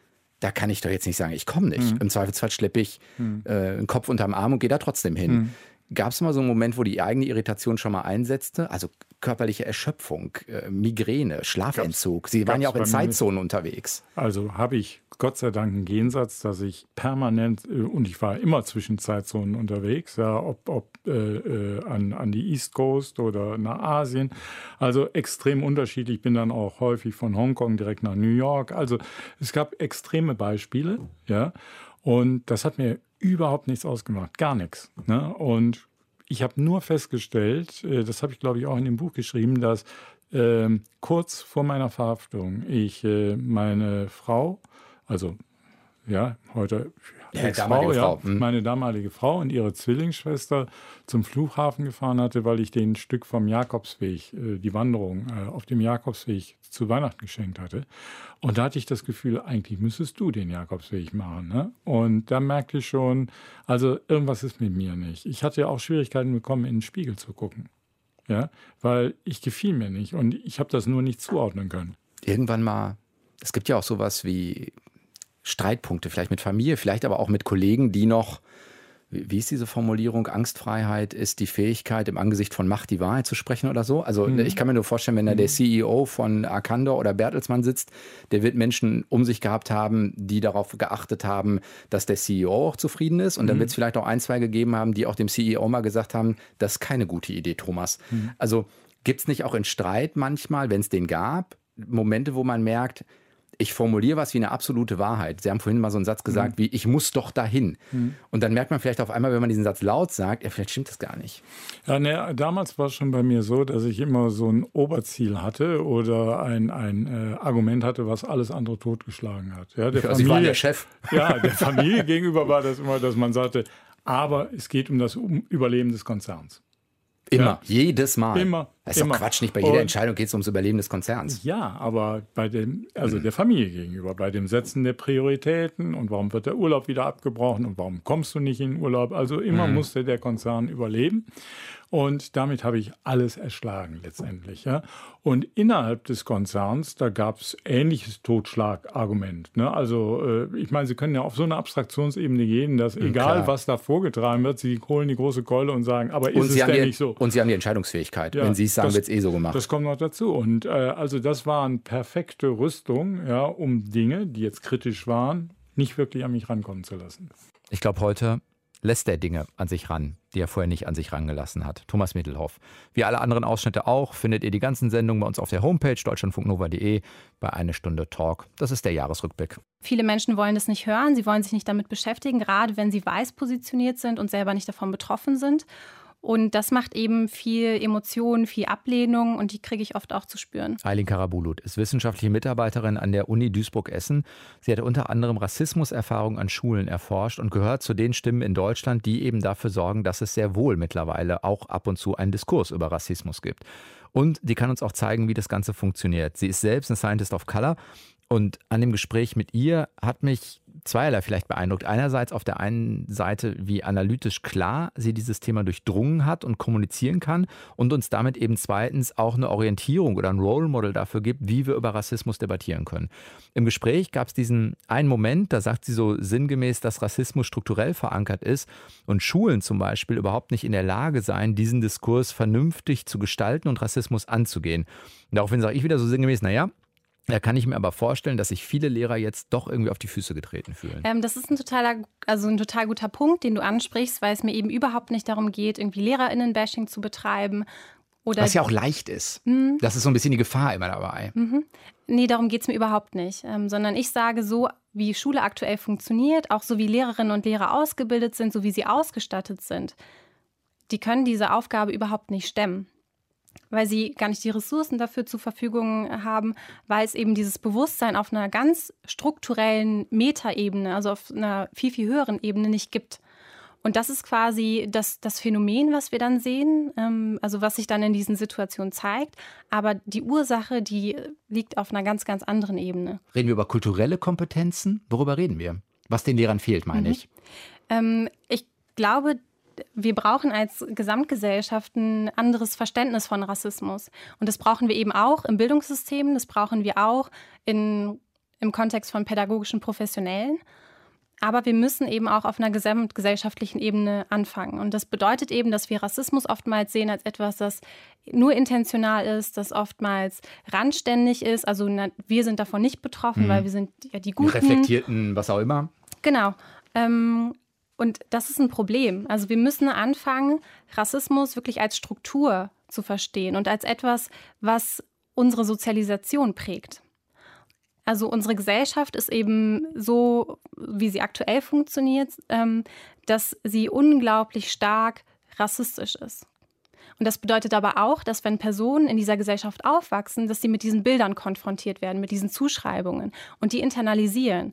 Da kann ich doch jetzt nicht sagen, ich komme nicht. Mhm. Im Zweifelsfall schleppe ich mhm. äh, einen Kopf unterm Arm und gehe da trotzdem hin. Gab es mal so einen Moment, wo die eigene Irritation schon mal einsetzte? Also körperliche Erschöpfung, äh, Migräne, Schlafentzug. Sie waren ja auch in Zeitzonen unterwegs. Also habe ich Gott sei Dank einen Gegensatz, dass ich permanent, äh, und ich war immer zwischen Zeitzonen unterwegs, ja, ob, ob äh, äh, an, an die East Coast oder nach Asien. Also extrem unterschiedlich. Ich bin dann auch häufig von Hongkong direkt nach New York. Also es gab extreme Beispiele, ja. Und das hat mir überhaupt nichts ausgemacht, gar nichts. Ne? Und ich habe nur festgestellt, äh, das habe ich glaube ich auch in dem Buch geschrieben, dass äh, kurz vor meiner Verhaftung ich äh, meine Frau, also ja, heute ja, damalige ja, Frau. Hm. meine damalige Frau und ihre Zwillingsschwester zum Flughafen gefahren hatte, weil ich den Stück vom Jakobsweg, äh, die Wanderung äh, auf dem Jakobsweg zu Weihnachten geschenkt hatte. Und da hatte ich das Gefühl, eigentlich müsstest du den Jakobsweg machen. Ne? Und da merkte ich schon, also irgendwas ist mit mir nicht. Ich hatte ja auch Schwierigkeiten bekommen, in den Spiegel zu gucken. Ja, weil ich gefiel mir nicht und ich habe das nur nicht zuordnen können. Irgendwann mal, es gibt ja auch sowas wie Streitpunkte, vielleicht mit Familie, vielleicht aber auch mit Kollegen, die noch, wie ist diese Formulierung, Angstfreiheit ist die Fähigkeit, im Angesicht von Macht die Wahrheit zu sprechen oder so? Also mhm. ich kann mir nur vorstellen, wenn da der mhm. CEO von Arcandor oder Bertelsmann sitzt, der wird Menschen um sich gehabt haben, die darauf geachtet haben, dass der CEO auch zufrieden ist. Und dann mhm. wird es vielleicht auch ein, zwei gegeben haben, die auch dem CEO mal gesagt haben, das ist keine gute Idee, Thomas. Mhm. Also gibt es nicht auch in Streit manchmal, wenn es den gab, Momente, wo man merkt, ich formuliere was wie eine absolute Wahrheit. Sie haben vorhin mal so einen Satz gesagt mhm. wie, ich muss doch dahin. Mhm. Und dann merkt man vielleicht auf einmal, wenn man diesen Satz laut sagt, ja, vielleicht stimmt das gar nicht. Ja, ne, damals war es schon bei mir so, dass ich immer so ein Oberziel hatte oder ein, ein äh, Argument hatte, was alles andere totgeschlagen hat. Ja, der also Familie, war der Chef. Ja, der Familie gegenüber war das immer, dass man sagte, aber es geht um das Überleben des Konzerns. Immer, ja. jedes Mal. Immer. Das ist immer. doch Quatsch, nicht bei jeder und, Entscheidung geht es ums Überleben des Konzerns. Ja, aber bei dem, also der Familie gegenüber, bei dem Setzen der Prioritäten und warum wird der Urlaub wieder abgebrochen und warum kommst du nicht in den Urlaub? Also immer mhm. musste der Konzern überleben. Und damit habe ich alles erschlagen letztendlich. Ja. Und innerhalb des Konzerns, da gab es ähnliches Totschlagargument. Ne? Also äh, ich meine, Sie können ja auf so eine Abstraktionsebene gehen, dass mhm, egal, Klar. was da vorgetragen wird, Sie holen die große Keule und sagen, aber ist und es denn die, nicht so? Und Sie haben die Entscheidungsfähigkeit. Ja, Wenn Sie es sagen, wird es eh so gemacht. Das kommt noch dazu. Und äh, also das waren perfekte Rüstung, ja, um Dinge, die jetzt kritisch waren, nicht wirklich an mich rankommen zu lassen. Ich glaube, heute lässt er Dinge an sich ran, die er vorher nicht an sich rangelassen hat. Thomas Mittelhoff. Wie alle anderen Ausschnitte auch, findet ihr die ganzen Sendungen bei uns auf der Homepage deutschlandfunknova.de bei Eine Stunde Talk. Das ist der Jahresrückblick. Viele Menschen wollen das nicht hören, sie wollen sich nicht damit beschäftigen, gerade wenn sie weiß positioniert sind und selber nicht davon betroffen sind. Und das macht eben viel Emotionen, viel Ablehnung und die kriege ich oft auch zu spüren. Eileen Karabulut ist wissenschaftliche Mitarbeiterin an der Uni Duisburg-Essen. Sie hat unter anderem Rassismuserfahrungen an Schulen erforscht und gehört zu den Stimmen in Deutschland, die eben dafür sorgen, dass es sehr wohl mittlerweile auch ab und zu einen Diskurs über Rassismus gibt. Und die kann uns auch zeigen, wie das Ganze funktioniert. Sie ist selbst eine Scientist of Color und an dem Gespräch mit ihr hat mich zweierlei vielleicht beeindruckt. Einerseits auf der einen Seite, wie analytisch klar sie dieses Thema durchdrungen hat und kommunizieren kann und uns damit eben zweitens auch eine Orientierung oder ein Role Model dafür gibt, wie wir über Rassismus debattieren können. Im Gespräch gab es diesen einen Moment, da sagt sie so sinngemäß, dass Rassismus strukturell verankert ist und Schulen zum Beispiel überhaupt nicht in der Lage seien, diesen Diskurs vernünftig zu gestalten und Rassismus anzugehen. Und daraufhin sage ich wieder so sinngemäß, naja, da kann ich mir aber vorstellen, dass sich viele Lehrer jetzt doch irgendwie auf die Füße getreten fühlen. Ähm, das ist ein totaler, also ein total guter Punkt, den du ansprichst, weil es mir eben überhaupt nicht darum geht, irgendwie LehrerInnen-Bashing zu betreiben. Oder Was ja auch leicht ist. Mhm. Das ist so ein bisschen die Gefahr immer dabei. Mhm. Nee, darum geht es mir überhaupt nicht. Ähm, sondern ich sage so, wie Schule aktuell funktioniert, auch so wie Lehrerinnen und Lehrer ausgebildet sind, so wie sie ausgestattet sind, die können diese Aufgabe überhaupt nicht stemmen weil sie gar nicht die Ressourcen dafür zur Verfügung haben, weil es eben dieses Bewusstsein auf einer ganz strukturellen Metaebene, also auf einer viel, viel höheren Ebene nicht gibt. Und das ist quasi das, das Phänomen, was wir dann sehen, ähm, also was sich dann in diesen Situationen zeigt. Aber die Ursache, die liegt auf einer ganz, ganz anderen Ebene. Reden wir über kulturelle Kompetenzen? Worüber reden wir? Was den Lehrern fehlt, meine mhm. ich. Ähm, ich glaube, wir brauchen als Gesamtgesellschaft ein anderes Verständnis von Rassismus. Und das brauchen wir eben auch im Bildungssystem, das brauchen wir auch in, im Kontext von pädagogischen Professionellen. Aber wir müssen eben auch auf einer gesamtgesellschaftlichen Ebene anfangen. Und das bedeutet eben, dass wir Rassismus oftmals sehen als etwas, das nur intentional ist, das oftmals randständig ist. Also wir sind davon nicht betroffen, mhm. weil wir sind ja die Guten. Reflektierten, was auch immer. Genau. Ähm, und das ist ein Problem. Also wir müssen anfangen, Rassismus wirklich als Struktur zu verstehen und als etwas, was unsere Sozialisation prägt. Also unsere Gesellschaft ist eben so, wie sie aktuell funktioniert, ähm, dass sie unglaublich stark rassistisch ist. Und das bedeutet aber auch, dass wenn Personen in dieser Gesellschaft aufwachsen, dass sie mit diesen Bildern konfrontiert werden, mit diesen Zuschreibungen und die internalisieren.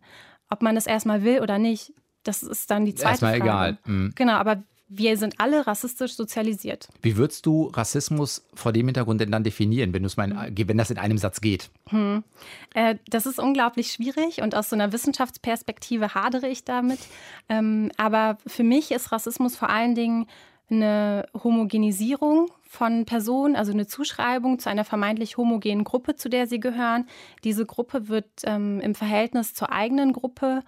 Ob man das erstmal will oder nicht, das ist dann die zweite erstmal Frage. egal. Mhm. Genau, aber wir sind alle rassistisch sozialisiert. Wie würdest du Rassismus vor dem Hintergrund denn dann definieren, wenn, mein, wenn das in einem Satz geht? Hm. Äh, das ist unglaublich schwierig und aus so einer Wissenschaftsperspektive hadere ich damit. Ähm, aber für mich ist Rassismus vor allen Dingen eine Homogenisierung von Personen, also eine Zuschreibung zu einer vermeintlich homogenen Gruppe, zu der sie gehören. Diese Gruppe wird ähm, im Verhältnis zur eigenen Gruppe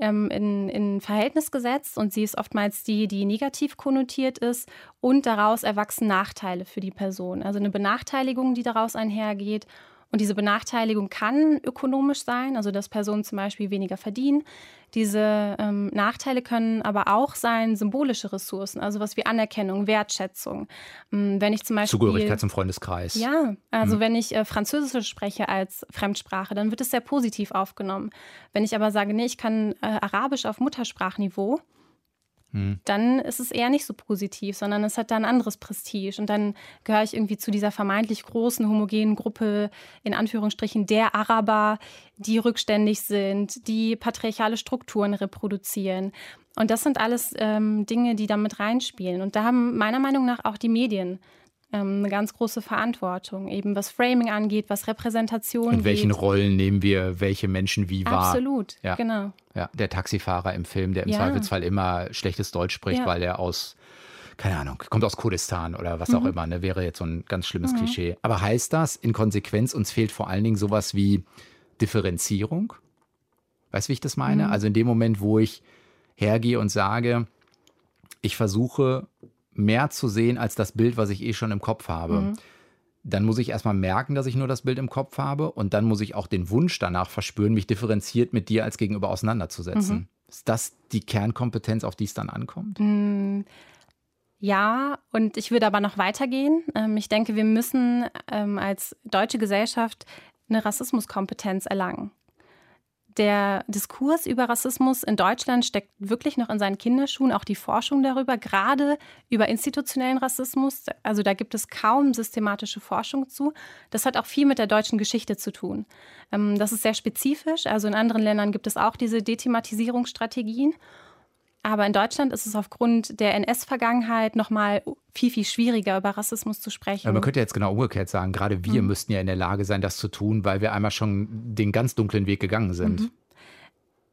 ähm, in, in Verhältnis gesetzt und sie ist oftmals die, die negativ konnotiert ist und daraus erwachsen Nachteile für die Person. Also eine Benachteiligung, die daraus einhergeht und diese Benachteiligung kann ökonomisch sein, also dass Personen zum Beispiel weniger verdienen. Diese ähm, Nachteile können aber auch sein symbolische Ressourcen, also was wie Anerkennung, Wertschätzung. Ähm, wenn ich zum Beispiel Zugehörigkeit zum Freundeskreis. Ja, also mhm. wenn ich äh, Französisch spreche als Fremdsprache, dann wird es sehr positiv aufgenommen. Wenn ich aber sage, nee, ich kann äh, Arabisch auf Muttersprachnivau, hm. dann ist es eher nicht so positiv, sondern es hat da ein anderes Prestige. Und dann gehöre ich irgendwie zu dieser vermeintlich großen, homogenen Gruppe, in Anführungsstrichen, der Araber, die rückständig sind, die patriarchale Strukturen reproduzieren. Und das sind alles ähm, Dinge, die damit reinspielen. Und da haben meiner Meinung nach auch die Medien ähm, eine ganz große Verantwortung, eben was Framing angeht, was Repräsentation In welchen geht. Rollen nehmen wir welche Menschen wie wahr? Absolut, ja. genau. Ja, der Taxifahrer im Film, der im ja. Zweifelsfall immer schlechtes Deutsch spricht, ja. weil er aus keine Ahnung, kommt aus Kurdistan oder was mhm. auch immer, ne, wäre jetzt so ein ganz schlimmes mhm. Klischee. Aber heißt das in Konsequenz, uns fehlt vor allen Dingen sowas wie Differenzierung? Weißt du, wie ich das meine? Mhm. Also in dem Moment, wo ich hergehe und sage, ich versuche mehr zu sehen als das Bild, was ich eh schon im Kopf habe. Mhm. Dann muss ich erstmal merken, dass ich nur das Bild im Kopf habe und dann muss ich auch den Wunsch danach verspüren, mich differenziert mit dir als Gegenüber auseinanderzusetzen. Mhm. Ist das die Kernkompetenz, auf die es dann ankommt? Mhm. Ja, und ich würde aber noch weitergehen. Ähm, ich denke, wir müssen ähm, als deutsche Gesellschaft eine Rassismuskompetenz erlangen der Diskurs über Rassismus in Deutschland steckt wirklich noch in seinen Kinderschuhen, auch die Forschung darüber, gerade über institutionellen Rassismus. Also da gibt es kaum systematische Forschung zu. Das hat auch viel mit der deutschen Geschichte zu tun. Ähm, das ist sehr spezifisch. Also in anderen Ländern gibt es auch diese Dethematisierungsstrategien. Aber in Deutschland ist es aufgrund der NS-Vergangenheit nochmal viel, viel schwieriger, über Rassismus zu sprechen. Ja, man könnte jetzt genau umgekehrt sagen, gerade wir mhm. müssten ja in der Lage sein, das zu tun, weil wir einmal schon den ganz dunklen Weg gegangen sind. Mhm.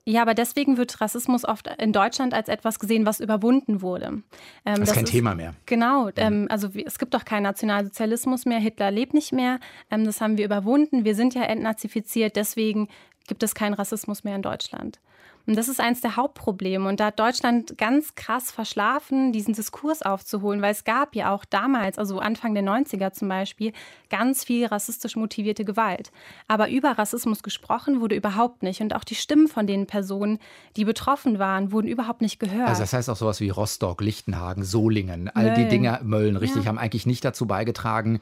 Ja, aber deswegen wird Rassismus oft in Deutschland als etwas gesehen, was überwunden wurde. Ähm, das, das ist kein ist, Thema mehr. Genau. Mhm. Ähm, also es gibt doch keinen Nationalsozialismus mehr. Hitler lebt nicht mehr. Ähm, das haben wir überwunden. Wir sind ja entnazifiziert. Deswegen gibt es keinen Rassismus mehr in Deutschland. Und das ist eines der Hauptprobleme. Und da hat Deutschland ganz krass verschlafen, diesen Diskurs aufzuholen, weil es gab ja auch damals, also Anfang der 90er zum Beispiel, ganz viel rassistisch motivierte Gewalt. Aber über Rassismus gesprochen wurde überhaupt nicht. Und auch die Stimmen von den Personen, die betroffen waren, wurden überhaupt nicht gehört. Also das heißt auch sowas wie Rostock, Lichtenhagen, Solingen, all Mölln. die Dinge, Mölln, richtig, ja. haben eigentlich nicht dazu beigetragen,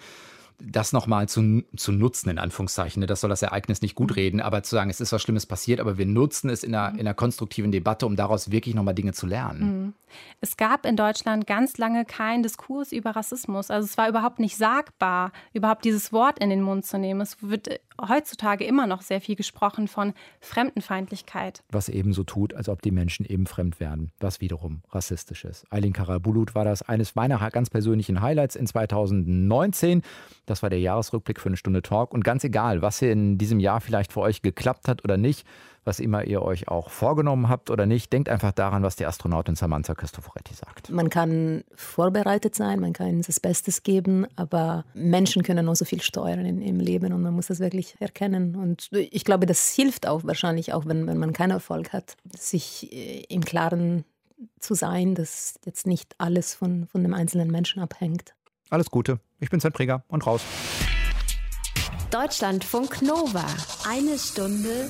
das nochmal zu, zu nutzen, in Anführungszeichen. Ne? Das soll das Ereignis nicht gut reden, aber zu sagen, es ist was Schlimmes passiert, aber wir nutzen es in einer, in einer konstruktiven Debatte, um daraus wirklich nochmal Dinge zu lernen. Mhm. Es gab in Deutschland ganz lange keinen Diskurs über Rassismus. Also es war überhaupt nicht sagbar, überhaupt dieses Wort in den Mund zu nehmen. Es wird heutzutage immer noch sehr viel gesprochen von Fremdenfeindlichkeit. Was eben so tut, als ob die Menschen eben fremd werden, was wiederum rassistisch ist. Eileen Karabulut war das eines meiner ganz persönlichen Highlights in 2019. Das war der Jahresrückblick für eine Stunde Talk. Und ganz egal, was in diesem Jahr vielleicht für euch geklappt hat oder nicht, was immer ihr euch auch vorgenommen habt oder nicht. Denkt einfach daran, was die Astronautin Samantha Cristoforetti sagt. Man kann vorbereitet sein, man kann das Bestes geben, aber Menschen können nur so viel steuern in, im Leben und man muss das wirklich erkennen. Und ich glaube, das hilft auch wahrscheinlich auch, wenn, wenn man keinen Erfolg hat, sich äh, im Klaren zu sein, dass jetzt nicht alles von, von dem einzelnen Menschen abhängt. Alles Gute. Ich bin Sven Preger und raus. Deutschlandfunk Nova. Eine Stunde